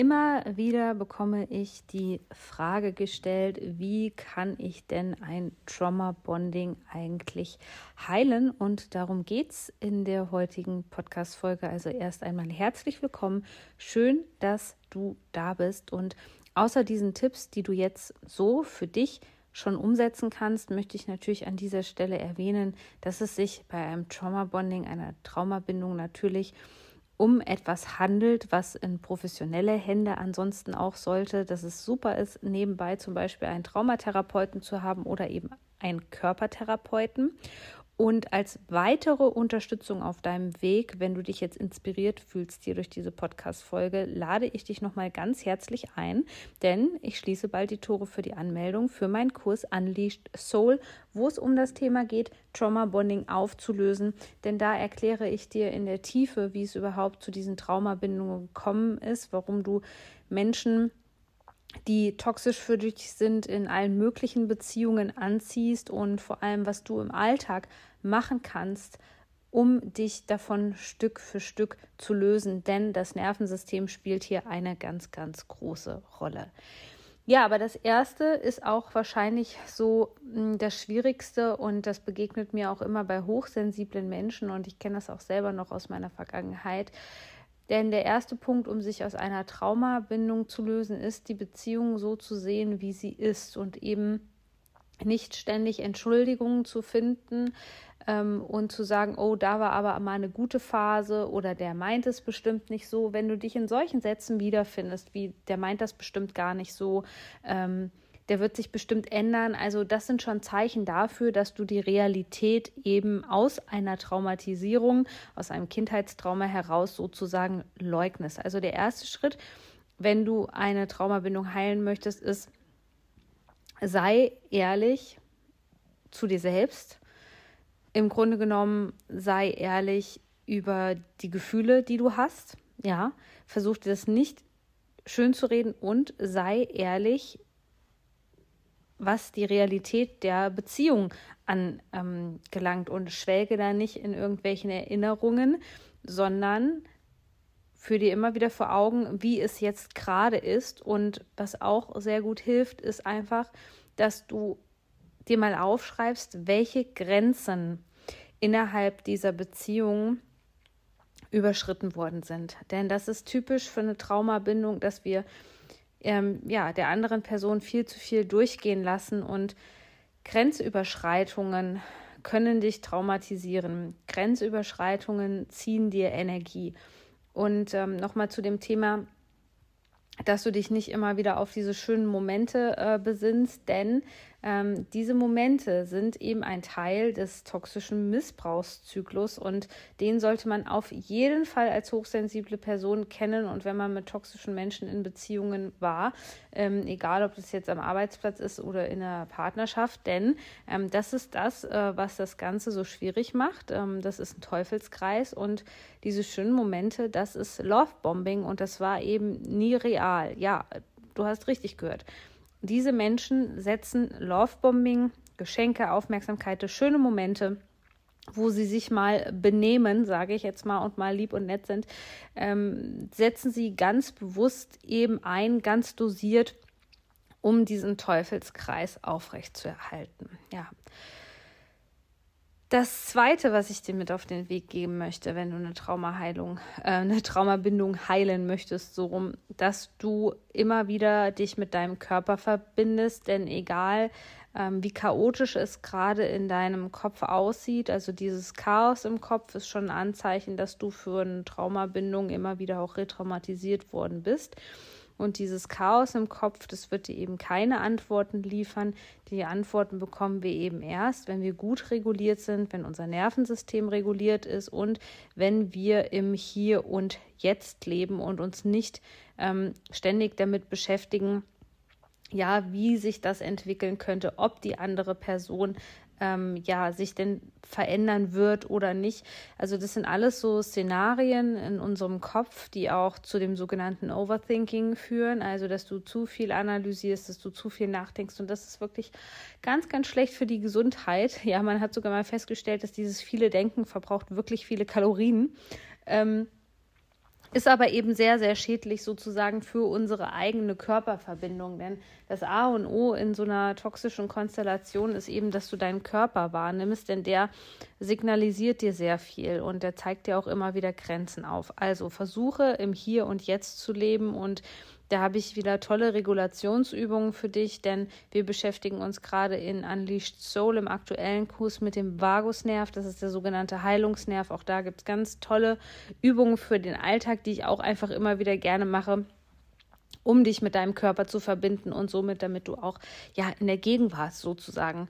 Immer wieder bekomme ich die Frage gestellt, wie kann ich denn ein Trauma-Bonding eigentlich heilen? Und darum geht es in der heutigen Podcast-Folge. Also erst einmal herzlich willkommen. Schön, dass du da bist. Und außer diesen Tipps, die du jetzt so für dich schon umsetzen kannst, möchte ich natürlich an dieser Stelle erwähnen, dass es sich bei einem Trauma-Bonding, einer Traumabindung natürlich um etwas handelt, was in professionelle Hände ansonsten auch sollte, dass es super ist, nebenbei zum Beispiel einen Traumatherapeuten zu haben oder eben einen Körpertherapeuten. Und als weitere Unterstützung auf deinem Weg, wenn du dich jetzt inspiriert fühlst hier durch diese Podcast-Folge, lade ich dich nochmal ganz herzlich ein, denn ich schließe bald die Tore für die Anmeldung für meinen Kurs Unleashed Soul, wo es um das Thema geht, Trauma Bonding aufzulösen. Denn da erkläre ich dir in der Tiefe, wie es überhaupt zu diesen Traumabindungen gekommen ist, warum du Menschen die toxisch für dich sind, in allen möglichen Beziehungen anziehst und vor allem, was du im Alltag machen kannst, um dich davon Stück für Stück zu lösen, denn das Nervensystem spielt hier eine ganz, ganz große Rolle. Ja, aber das erste ist auch wahrscheinlich so hm, das Schwierigste und das begegnet mir auch immer bei hochsensiblen Menschen und ich kenne das auch selber noch aus meiner Vergangenheit. Denn der erste Punkt, um sich aus einer Traumabindung zu lösen, ist, die Beziehung so zu sehen, wie sie ist und eben nicht ständig Entschuldigungen zu finden ähm, und zu sagen, oh, da war aber mal eine gute Phase oder der meint es bestimmt nicht so. Wenn du dich in solchen Sätzen wiederfindest, wie der meint das bestimmt gar nicht so, ähm, der wird sich bestimmt ändern. Also das sind schon Zeichen dafür, dass du die Realität eben aus einer Traumatisierung, aus einem Kindheitstrauma heraus sozusagen leugnest. Also der erste Schritt, wenn du eine Traumabindung heilen möchtest, ist, sei ehrlich zu dir selbst. Im Grunde genommen sei ehrlich über die Gefühle, die du hast. Ja, versuch dir das nicht schön zu reden und sei ehrlich was die Realität der Beziehung angelangt und schwelge da nicht in irgendwelchen Erinnerungen, sondern führe dir immer wieder vor Augen, wie es jetzt gerade ist. Und was auch sehr gut hilft, ist einfach, dass du dir mal aufschreibst, welche Grenzen innerhalb dieser Beziehung überschritten worden sind. Denn das ist typisch für eine Traumabindung, dass wir ähm, ja, der anderen Person viel zu viel durchgehen lassen und Grenzüberschreitungen können dich traumatisieren. Grenzüberschreitungen ziehen dir Energie. Und ähm, nochmal zu dem Thema, dass du dich nicht immer wieder auf diese schönen Momente äh, besinnst, denn ähm, diese Momente sind eben ein Teil des toxischen Missbrauchszyklus und den sollte man auf jeden Fall als hochsensible Person kennen. Und wenn man mit toxischen Menschen in Beziehungen war, ähm, egal ob das jetzt am Arbeitsplatz ist oder in einer Partnerschaft, denn ähm, das ist das, äh, was das Ganze so schwierig macht. Ähm, das ist ein Teufelskreis und diese schönen Momente, das ist Lovebombing und das war eben nie real. Ja, du hast richtig gehört. Diese Menschen setzen Lovebombing, Geschenke, Aufmerksamkeit, schöne Momente, wo sie sich mal benehmen, sage ich jetzt mal, und mal lieb und nett sind, ähm, setzen sie ganz bewusst eben ein, ganz dosiert, um diesen Teufelskreis aufrechtzuerhalten. Ja. Das zweite, was ich dir mit auf den Weg geben möchte, wenn du eine Traumaheilung, äh, eine Traumabindung heilen möchtest, so rum, dass du immer wieder dich mit deinem Körper verbindest, denn egal ähm, wie chaotisch es gerade in deinem Kopf aussieht, also dieses Chaos im Kopf ist schon ein Anzeichen, dass du für eine Traumabindung immer wieder auch retraumatisiert worden bist. Und dieses Chaos im Kopf, das wird dir eben keine Antworten liefern. Die Antworten bekommen wir eben erst, wenn wir gut reguliert sind, wenn unser Nervensystem reguliert ist und wenn wir im Hier und Jetzt leben und uns nicht ähm, ständig damit beschäftigen, ja, wie sich das entwickeln könnte, ob die andere Person ähm, ja sich denn verändern wird oder nicht. Also das sind alles so Szenarien in unserem Kopf, die auch zu dem sogenannten Overthinking führen, also dass du zu viel analysierst, dass du zu viel nachdenkst und das ist wirklich ganz, ganz schlecht für die Gesundheit. Ja, man hat sogar mal festgestellt, dass dieses viele Denken verbraucht wirklich viele Kalorien. Ähm, ist aber eben sehr, sehr schädlich sozusagen für unsere eigene Körperverbindung. Denn das A und O in so einer toxischen Konstellation ist eben, dass du deinen Körper wahrnimmst, denn der signalisiert dir sehr viel und der zeigt dir auch immer wieder Grenzen auf. Also versuche im Hier und Jetzt zu leben und da habe ich wieder tolle Regulationsübungen für dich, denn wir beschäftigen uns gerade in Unleashed Soul im aktuellen Kurs mit dem Vagusnerv. Das ist der sogenannte Heilungsnerv. Auch da gibt es ganz tolle Übungen für den Alltag, die ich auch einfach immer wieder gerne mache um dich mit deinem Körper zu verbinden und somit, damit du auch ja in der Gegenwart sozusagen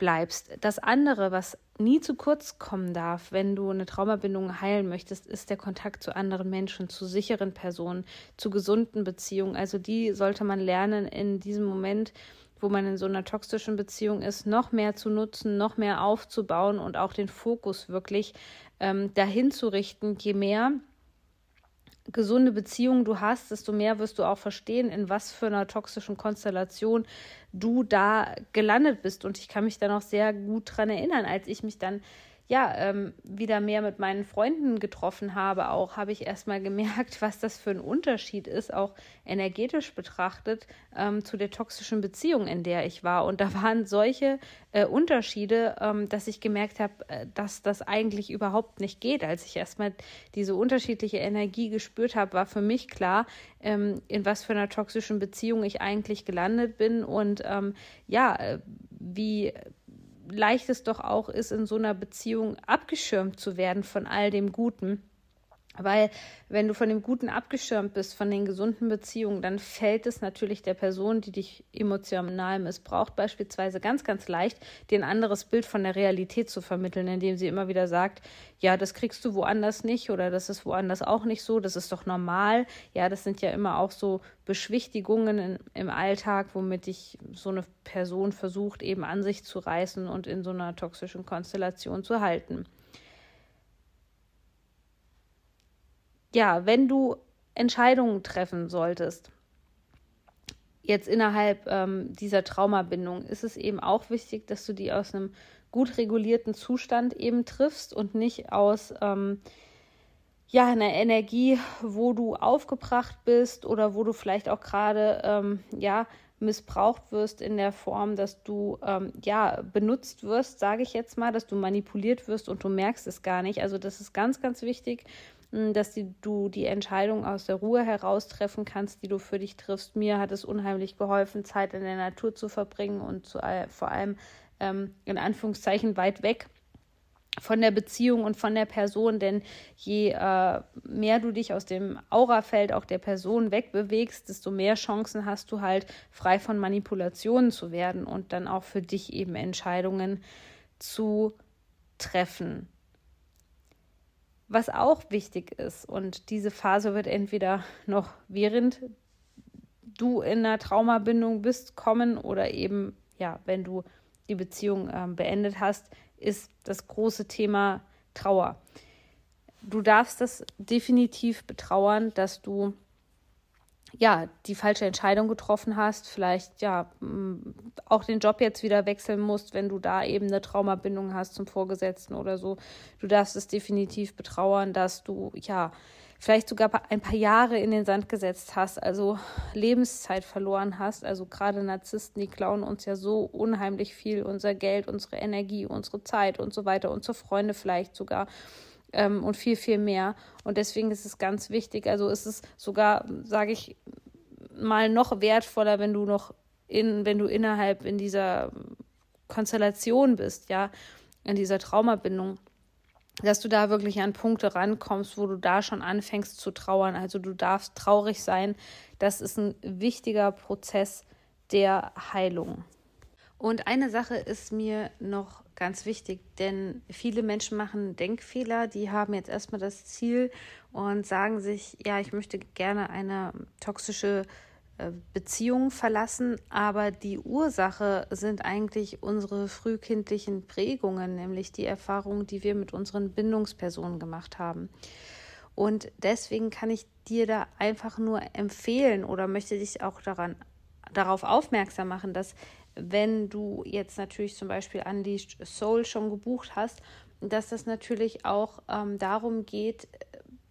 bleibst. Das andere, was nie zu kurz kommen darf, wenn du eine Traumabindung heilen möchtest, ist der Kontakt zu anderen Menschen, zu sicheren Personen, zu gesunden Beziehungen. Also die sollte man lernen in diesem Moment, wo man in so einer toxischen Beziehung ist, noch mehr zu nutzen, noch mehr aufzubauen und auch den Fokus wirklich ähm, dahin zu richten, je mehr gesunde Beziehungen du hast, desto mehr wirst du auch verstehen, in was für einer toxischen Konstellation du da gelandet bist. Und ich kann mich da noch sehr gut dran erinnern, als ich mich dann ja, ähm, wieder mehr mit meinen Freunden getroffen habe, auch habe ich erstmal gemerkt, was das für ein Unterschied ist, auch energetisch betrachtet, ähm, zu der toxischen Beziehung, in der ich war. Und da waren solche äh, Unterschiede, ähm, dass ich gemerkt habe, äh, dass das eigentlich überhaupt nicht geht. Als ich erstmal diese unterschiedliche Energie gespürt habe, war für mich klar, ähm, in was für einer toxischen Beziehung ich eigentlich gelandet bin und ähm, ja, äh, wie leicht es doch auch ist, in so einer Beziehung abgeschirmt zu werden von all dem Guten. Weil wenn du von dem Guten abgeschirmt bist, von den gesunden Beziehungen, dann fällt es natürlich der Person, die dich emotional missbraucht, beispielsweise ganz, ganz leicht, dir ein anderes Bild von der Realität zu vermitteln, indem sie immer wieder sagt, ja, das kriegst du woanders nicht oder das ist woanders auch nicht so, das ist doch normal. Ja, das sind ja immer auch so Beschwichtigungen in, im Alltag, womit dich so eine Person versucht, eben an sich zu reißen und in so einer toxischen Konstellation zu halten. Ja, wenn du Entscheidungen treffen solltest, jetzt innerhalb ähm, dieser Traumabindung, ist es eben auch wichtig, dass du die aus einem gut regulierten Zustand eben triffst und nicht aus ähm, ja, einer Energie, wo du aufgebracht bist oder wo du vielleicht auch gerade ähm, ja missbraucht wirst in der Form, dass du ähm, ja benutzt wirst, sage ich jetzt mal, dass du manipuliert wirst und du merkst es gar nicht. Also das ist ganz, ganz wichtig, dass die, du die Entscheidung aus der Ruhe heraus treffen kannst, die du für dich triffst. Mir hat es unheimlich geholfen, Zeit in der Natur zu verbringen und zu, vor allem ähm, in Anführungszeichen weit weg von der Beziehung und von der Person, denn je äh, mehr du dich aus dem Aurafeld auch der Person wegbewegst, desto mehr Chancen hast du halt frei von Manipulationen zu werden und dann auch für dich eben Entscheidungen zu treffen. Was auch wichtig ist, und diese Phase wird entweder noch während du in einer Traumabindung bist, kommen oder eben, ja, wenn du die Beziehung äh, beendet hast, ist das große Thema Trauer. Du darfst das definitiv betrauern, dass du ja, die falsche Entscheidung getroffen hast, vielleicht ja auch den Job jetzt wieder wechseln musst, wenn du da eben eine Traumabindung hast zum Vorgesetzten oder so. Du darfst es definitiv betrauern, dass du ja vielleicht sogar ein paar Jahre in den Sand gesetzt hast, also Lebenszeit verloren hast. Also gerade Narzissten, die klauen uns ja so unheimlich viel, unser Geld, unsere Energie, unsere Zeit und so weiter, unsere Freunde vielleicht sogar ähm, und viel, viel mehr. Und deswegen ist es ganz wichtig. Also ist es sogar, sage ich mal, noch wertvoller, wenn du noch in, wenn du innerhalb in dieser Konstellation bist, ja, in dieser Traumabindung, dass du da wirklich an Punkte rankommst, wo du da schon anfängst zu trauern. Also du darfst traurig sein. Das ist ein wichtiger Prozess der Heilung. Und eine Sache ist mir noch ganz wichtig, denn viele Menschen machen Denkfehler, die haben jetzt erstmal das Ziel und sagen sich, ja, ich möchte gerne eine toxische äh, Beziehungen verlassen, aber die Ursache sind eigentlich unsere frühkindlichen Prägungen, nämlich die Erfahrungen, die wir mit unseren Bindungspersonen gemacht haben. Und deswegen kann ich dir da einfach nur empfehlen oder möchte dich auch daran, darauf aufmerksam machen, dass wenn du jetzt natürlich zum Beispiel Unleashed Soul schon gebucht hast, dass das natürlich auch ähm, darum geht,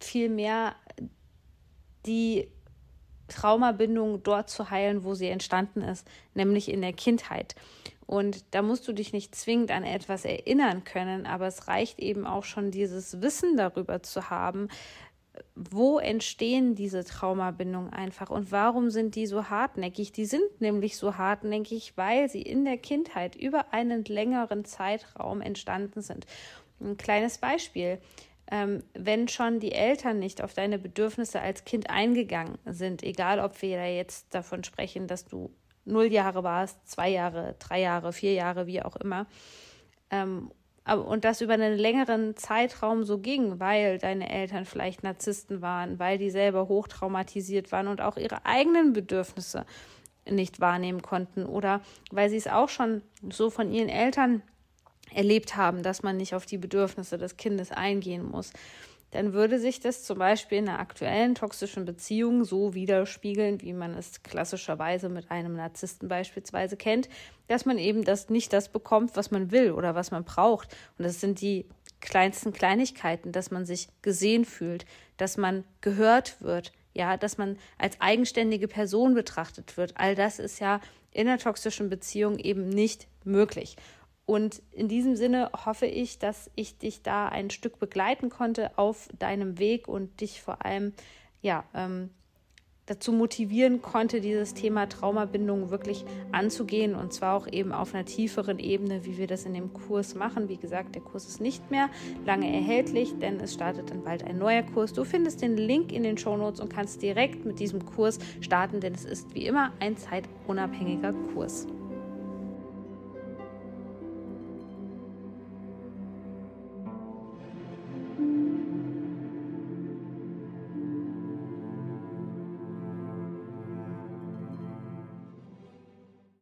viel mehr die Traumabindung dort zu heilen, wo sie entstanden ist, nämlich in der Kindheit. Und da musst du dich nicht zwingend an etwas erinnern können, aber es reicht eben auch schon dieses Wissen darüber zu haben, wo entstehen diese Traumabindungen einfach und warum sind die so hartnäckig? Die sind nämlich so hartnäckig, weil sie in der Kindheit über einen längeren Zeitraum entstanden sind. Ein kleines Beispiel. Ähm, wenn schon die Eltern nicht auf deine Bedürfnisse als Kind eingegangen sind, egal ob wir da jetzt davon sprechen, dass du null Jahre warst, zwei Jahre, drei Jahre, vier Jahre, wie auch immer, ähm, und das über einen längeren Zeitraum so ging, weil deine Eltern vielleicht Narzissten waren, weil die selber hochtraumatisiert waren und auch ihre eigenen Bedürfnisse nicht wahrnehmen konnten oder weil sie es auch schon so von ihren Eltern erlebt haben, dass man nicht auf die Bedürfnisse des Kindes eingehen muss dann würde sich das zum Beispiel in einer aktuellen toxischen Beziehung so widerspiegeln, wie man es klassischerweise mit einem Narzissten beispielsweise kennt, dass man eben das nicht das bekommt, was man will oder was man braucht. Und das sind die kleinsten Kleinigkeiten, dass man sich gesehen fühlt, dass man gehört wird, ja, dass man als eigenständige Person betrachtet wird. All das ist ja in einer toxischen Beziehung eben nicht möglich. Und in diesem Sinne hoffe ich, dass ich dich da ein Stück begleiten konnte auf deinem Weg und dich vor allem ja, ähm, dazu motivieren konnte, dieses Thema Traumabindung wirklich anzugehen und zwar auch eben auf einer tieferen Ebene, wie wir das in dem Kurs machen. Wie gesagt, der Kurs ist nicht mehr lange erhältlich, denn es startet dann bald ein neuer Kurs. Du findest den Link in den Show Notes und kannst direkt mit diesem Kurs starten, denn es ist wie immer ein zeitunabhängiger Kurs.